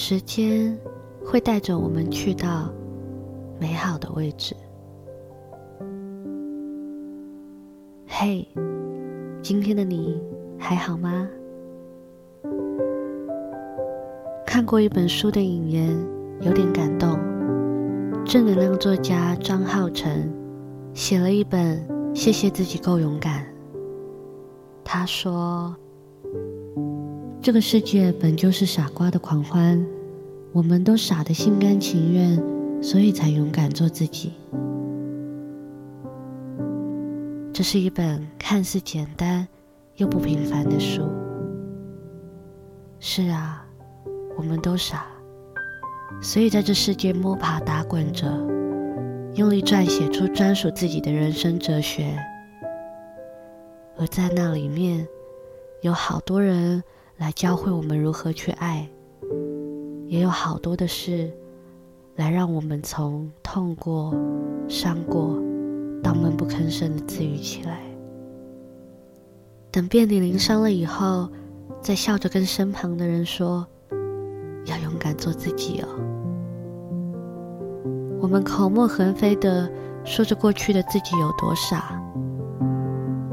时间会带着我们去到美好的位置。嘿，今天的你还好吗？看过一本书的引言，有点感动。正能量作家张浩成写了一本《谢谢自己够勇敢》。他说。这个世界本就是傻瓜的狂欢，我们都傻得心甘情愿，所以才勇敢做自己。这是一本看似简单又不平凡的书。是啊，我们都傻，所以在这世界摸爬打滚着，用力撰写出专属自己的人生哲学。而在那里面，有好多人。来教会我们如何去爱，也有好多的事，来让我们从痛过、伤过，到闷不吭声的自愈起来。等遍体鳞伤了以后，再笑着跟身旁的人说：“要勇敢做自己哦。”我们口沫横飞的说着过去的自己有多傻，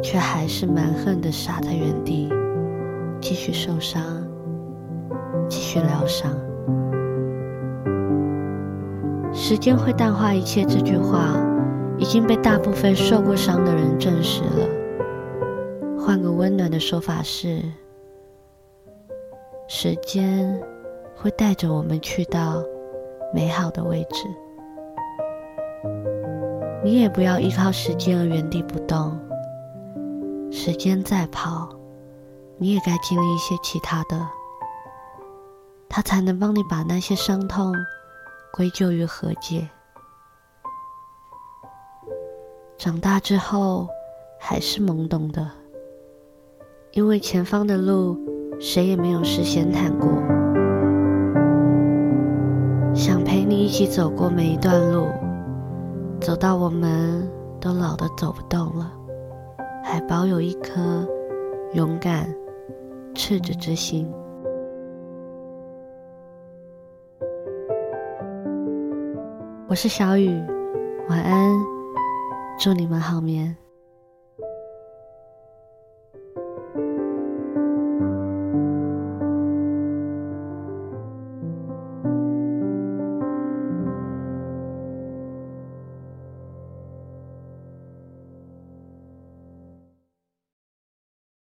却还是蛮横的傻在原地。继续受伤，继续疗伤。时间会淡化一切，这句话已经被大部分受过伤的人证实了。换个温暖的说法是，时间会带着我们去到美好的位置。你也不要依靠时间而原地不动，时间在跑。你也该经历一些其他的，他才能帮你把那些伤痛归咎于和解。长大之后还是懵懂的，因为前方的路谁也没有事先谈过。想陪你一起走过每一段路，走到我们都老得走不动了，还保有一颗勇敢。赤子之心。我是小雨，晚安，祝你们好眠。